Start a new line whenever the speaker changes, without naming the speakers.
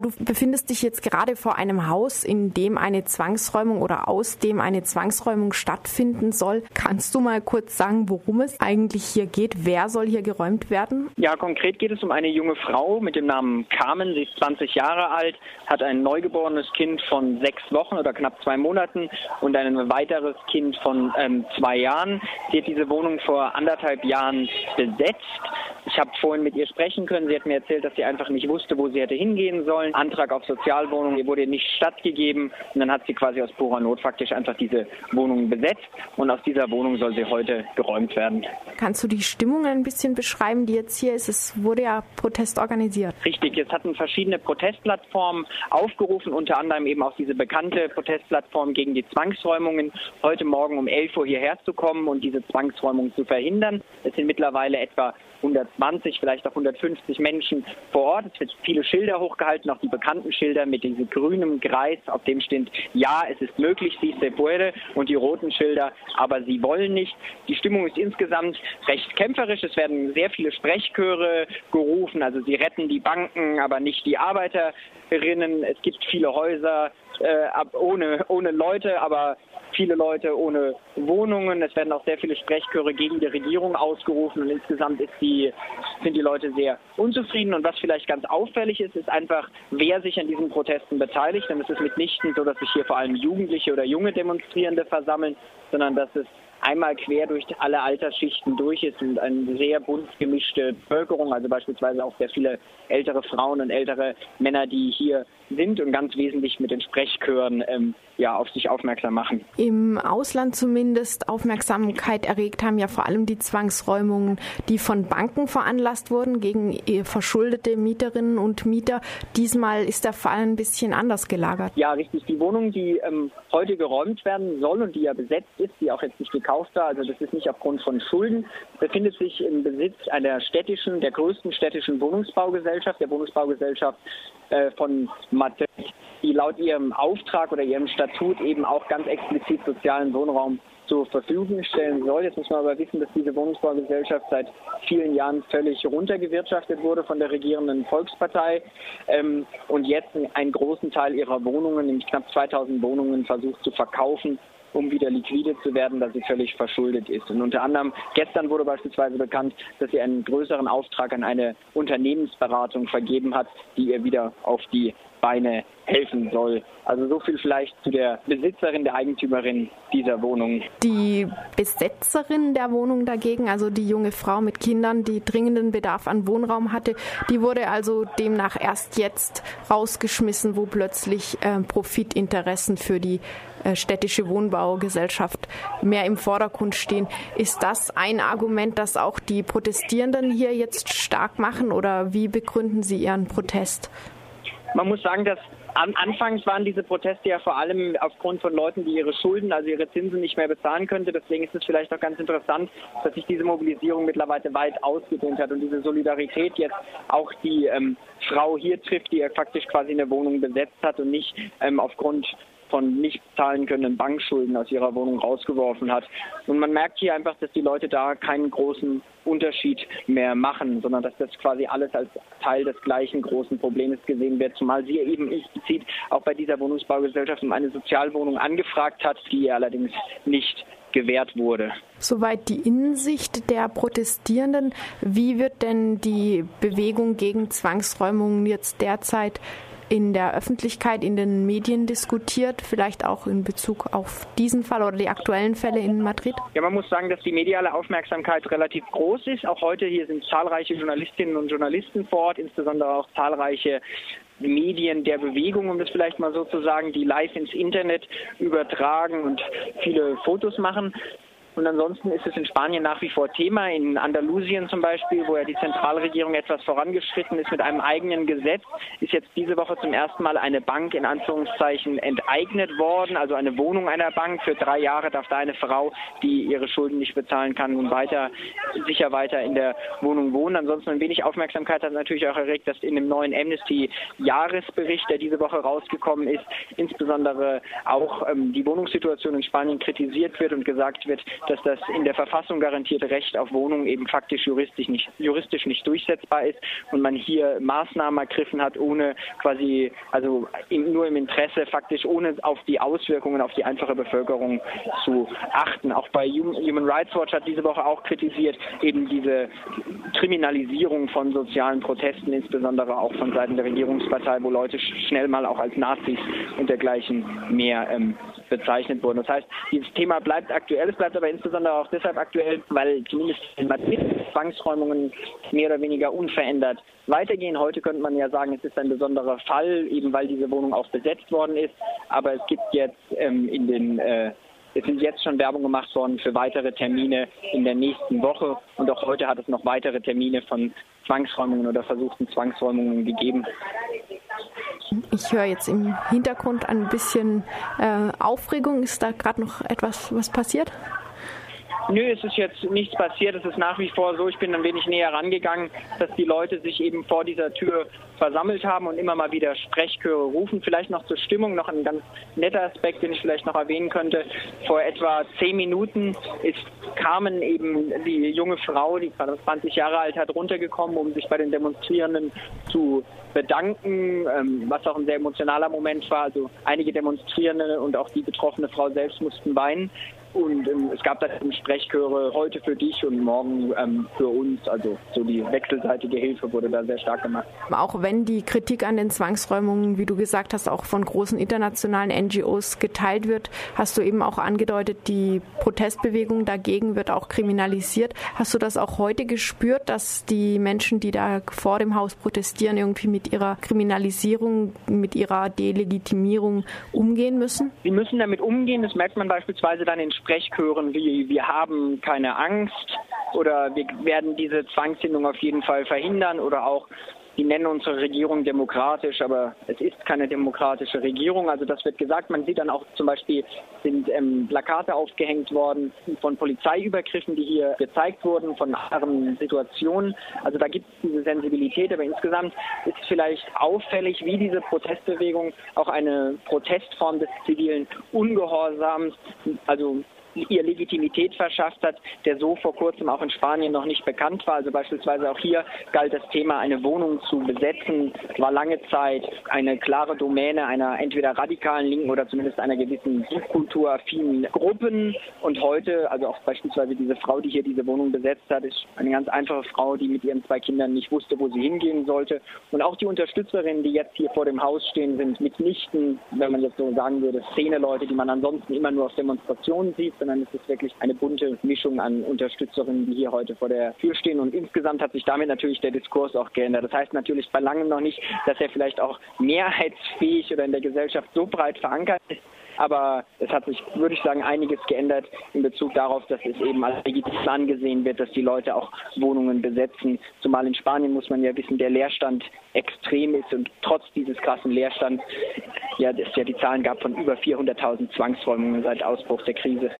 Du befindest dich jetzt gerade vor einem Haus, in dem eine Zwangsräumung oder aus dem eine Zwangsräumung stattfinden soll. Kannst du mal kurz sagen, worum es eigentlich hier geht? Wer soll hier geräumt werden?
Ja, konkret geht es um eine junge Frau mit dem Namen Carmen. Sie ist 20 Jahre alt, hat ein neugeborenes Kind von sechs Wochen oder knapp zwei Monaten und ein weiteres Kind von ähm, zwei Jahren. Sie hat diese Wohnung vor anderthalb Jahren besetzt. Ich habe vorhin mit ihr sprechen können. Sie hat mir erzählt, dass sie einfach nicht wusste, wo sie hätte hingehen sollen. Antrag auf Sozialwohnung wurde nicht stattgegeben und dann hat sie quasi aus purer Not faktisch einfach diese Wohnung besetzt und aus dieser Wohnung soll sie heute geräumt werden.
Kannst du die Stimmung ein bisschen beschreiben, die jetzt hier ist? Es wurde ja Protest organisiert.
Richtig, es hatten verschiedene Protestplattformen aufgerufen, unter anderem eben auch diese bekannte Protestplattform gegen die Zwangsräumungen, heute Morgen um 11 Uhr hierher zu kommen und diese Zwangsräumung zu verhindern. Es sind mittlerweile etwa 120, vielleicht auch 150 Menschen vor Ort. Es wird viele Schilder hochgehalten, auch die bekannten Schilder mit diesem grünen Kreis, auf dem steht, ja, es ist möglich, si se puede, und die roten Schilder, aber sie wollen nicht. Die Stimmung ist insgesamt recht kämpferisch. Es werden sehr viele Sprechchöre gerufen, also sie retten die Banken, aber nicht die Arbeiterinnen. Es gibt viele Häuser äh, ohne, ohne Leute, aber viele Leute ohne Wohnungen. Es werden auch sehr viele Sprechchöre gegen die Regierung ausgerufen und insgesamt die, sind die Leute sehr unzufrieden. Und was vielleicht ganz auffällig ist, ist einfach, wer sich an diesen Protesten beteiligt. Denn es ist mitnichten so, dass sich hier vor allem Jugendliche oder junge Demonstrierende versammeln, sondern dass es einmal quer durch alle Altersschichten durch ist und eine sehr bunt gemischte Bevölkerung, also beispielsweise auch sehr viele ältere Frauen und ältere Männer, die hier sind und ganz wesentlich mit den Sprechchören ähm, ja, auf sich aufmerksam machen.
Im Ausland zumindest Aufmerksamkeit erregt haben ja vor allem die Zwangsräumungen, die von Banken veranlasst wurden gegen verschuldete Mieterinnen und Mieter. Diesmal ist der Fall ein bisschen anders gelagert.
Ja, richtig. Die Wohnung, die ähm, heute geräumt werden soll und die ja besetzt ist, die auch jetzt nicht gekauft war, also das ist nicht aufgrund von Schulden, befindet sich im Besitz einer städtischen, der größten städtischen Wohnungsbaugesellschaft, der Wohnungsbaugesellschaft äh, von Madrid, die laut ihrem Auftrag oder ihrem Statut eben auch ganz explizit sozialen Wohnraum zur Verfügung stellen soll. Jetzt muss man aber wissen, dass diese Wohnungsbaugesellschaft seit vielen Jahren völlig runtergewirtschaftet wurde von der regierenden Volkspartei ähm, und jetzt einen großen Teil ihrer Wohnungen, nämlich knapp 2000 Wohnungen, versucht zu verkaufen um wieder liquide zu werden, dass sie völlig verschuldet ist. Und unter anderem gestern wurde beispielsweise bekannt, dass sie einen größeren Auftrag an eine Unternehmensberatung vergeben hat, die ihr wieder auf die Beine helfen soll. Also so viel vielleicht zu der Besitzerin, der Eigentümerin dieser Wohnung.
Die Besetzerin der Wohnung dagegen, also die junge Frau mit Kindern, die dringenden Bedarf an Wohnraum hatte, die wurde also demnach erst jetzt rausgeschmissen, wo plötzlich äh, Profitinteressen für die städtische Wohnbaugesellschaft mehr im Vordergrund stehen. Ist das ein Argument, das auch die Protestierenden hier jetzt stark machen oder wie begründen Sie Ihren Protest?
Man muss sagen, dass an, anfangs waren diese Proteste ja vor allem aufgrund von Leuten, die ihre Schulden, also ihre Zinsen nicht mehr bezahlen könnte. Deswegen ist es vielleicht auch ganz interessant, dass sich diese Mobilisierung mittlerweile weit ausgedehnt hat und diese Solidarität jetzt auch die ähm, Frau hier trifft, die ja faktisch quasi eine Wohnung besetzt hat und nicht ähm, aufgrund von nicht zahlen können Bankschulden aus ihrer Wohnung rausgeworfen hat. Und man merkt hier einfach, dass die Leute da keinen großen Unterschied mehr machen, sondern dass das quasi alles als Teil des gleichen großen Problems gesehen wird, zumal sie eben explizit auch bei dieser Wohnungsbaugesellschaft um eine Sozialwohnung angefragt hat, die ihr allerdings nicht gewährt wurde.
Soweit die Innensicht der Protestierenden. Wie wird denn die Bewegung gegen Zwangsräumungen jetzt derzeit in der Öffentlichkeit, in den Medien diskutiert, vielleicht auch in Bezug auf diesen Fall oder die aktuellen Fälle in Madrid?
Ja, man muss sagen, dass die mediale Aufmerksamkeit relativ groß ist. Auch heute hier sind zahlreiche Journalistinnen und Journalisten vor Ort, insbesondere auch zahlreiche Medien der Bewegung, um das vielleicht mal so zu sagen, die live ins Internet übertragen und viele Fotos machen. Und ansonsten ist es in Spanien nach wie vor Thema. In Andalusien zum Beispiel, wo ja die Zentralregierung etwas vorangeschritten ist mit einem eigenen Gesetz, ist jetzt diese Woche zum ersten Mal eine Bank in Anführungszeichen enteignet worden. Also eine Wohnung einer Bank. Für drei Jahre darf da eine Frau, die ihre Schulden nicht bezahlen kann, nun weiter, sicher weiter in der Wohnung wohnen. Ansonsten ein wenig Aufmerksamkeit hat natürlich auch erregt, dass in dem neuen Amnesty-Jahresbericht, der diese Woche rausgekommen ist, insbesondere auch ähm, die Wohnungssituation in Spanien kritisiert wird und gesagt wird, dass das in der Verfassung garantierte Recht auf Wohnung eben faktisch juristisch nicht, juristisch nicht durchsetzbar ist und man hier Maßnahmen ergriffen hat, ohne quasi, also nur im Interesse, faktisch ohne auf die Auswirkungen auf die einfache Bevölkerung zu achten. Auch bei Human Rights Watch hat diese Woche auch kritisiert, eben diese Kriminalisierung von sozialen Protesten, insbesondere auch von Seiten der Regierungspartei, wo Leute schnell mal auch als Nazis und dergleichen mehr ähm, bezeichnet wurden. Das heißt, dieses Thema bleibt aktuell, es bleibt aber insbesondere auch deshalb aktuell, weil zumindest in Madrid Zwangsräumungen mehr oder weniger unverändert weitergehen. Heute könnte man ja sagen, es ist ein besonderer Fall, eben weil diese Wohnung auch besetzt worden ist. Aber es gibt jetzt ähm, in den äh, es sind jetzt schon Werbung gemacht worden für weitere Termine in der nächsten Woche und auch heute hat es noch weitere Termine von Zwangsräumungen oder versuchten Zwangsräumungen gegeben.
Ich höre jetzt im Hintergrund ein bisschen äh, Aufregung. Ist da gerade noch etwas, was passiert?
Nö, es ist jetzt nichts passiert. Es ist nach wie vor so, ich bin ein wenig näher rangegangen, dass die Leute sich eben vor dieser Tür versammelt haben und immer mal wieder Sprechchöre rufen. Vielleicht noch zur Stimmung noch ein ganz netter Aspekt, den ich vielleicht noch erwähnen könnte. Vor etwa zehn Minuten ist Carmen eben die junge Frau, die gerade 20 Jahre alt hat, runtergekommen, um sich bei den Demonstrierenden zu bedanken, ähm, was auch ein sehr emotionaler Moment war. Also einige Demonstrierende und auch die betroffene Frau selbst mussten weinen. Und ähm, es gab dann Sprechchöre heute für dich und morgen ähm, für uns. Also so die wechselseitige Hilfe wurde da sehr stark gemacht.
Auch wenn die Kritik an den Zwangsräumungen, wie du gesagt hast, auch von großen internationalen NGOs geteilt wird, hast du eben auch angedeutet, die Protestbewegung dagegen wird auch kriminalisiert. Hast du das auch heute gespürt, dass die Menschen, die da vor dem Haus protestieren, irgendwie mit ihrer Kriminalisierung, mit ihrer Delegitimierung umgehen müssen?
Sie müssen damit umgehen. Das merkt man beispielsweise dann in Sprechchören wie wir haben keine Angst oder wir werden diese Zwangshinderung auf jeden Fall verhindern oder auch die nennen unsere Regierung demokratisch, aber es ist keine demokratische Regierung. Also das wird gesagt. Man sieht dann auch zum Beispiel sind ähm, Plakate aufgehängt worden von Polizeiübergriffen, die hier gezeigt wurden, von anderen Situationen. Also da gibt es diese Sensibilität, aber insgesamt ist vielleicht auffällig, wie diese Protestbewegung auch eine Protestform des zivilen Ungehorsams, also ihr Legitimität verschafft hat, der so vor kurzem auch in Spanien noch nicht bekannt war. Also beispielsweise auch hier galt das Thema, eine Wohnung zu besetzen, war lange Zeit eine klare Domäne einer entweder radikalen Linken oder zumindest einer gewissen subkulturaffinen Gruppen. Und heute, also auch beispielsweise diese Frau, die hier diese Wohnung besetzt hat, ist eine ganz einfache Frau, die mit ihren zwei Kindern nicht wusste, wo sie hingehen sollte. Und auch die Unterstützerinnen, die jetzt hier vor dem Haus stehen, sind mitnichten, wenn man jetzt so sagen würde, Szene-Leute, die man ansonsten immer nur auf Demonstrationen sieht, sondern es ist wirklich eine bunte Mischung an Unterstützerinnen, die hier heute vor der Tür stehen. Und insgesamt hat sich damit natürlich der Diskurs auch geändert. Das heißt natürlich bei langem noch nicht, dass er vielleicht auch mehrheitsfähig oder in der Gesellschaft so breit verankert ist. Aber es hat sich, würde ich sagen, einiges geändert in Bezug darauf, dass es eben als legitim angesehen wird, dass die Leute auch Wohnungen besetzen. Zumal in Spanien muss man ja wissen, der Leerstand extrem ist und trotz dieses krassen Leerstands ja, es ja die Zahlen gab von über 400.000 Zwangsräumungen seit Ausbruch der Krise.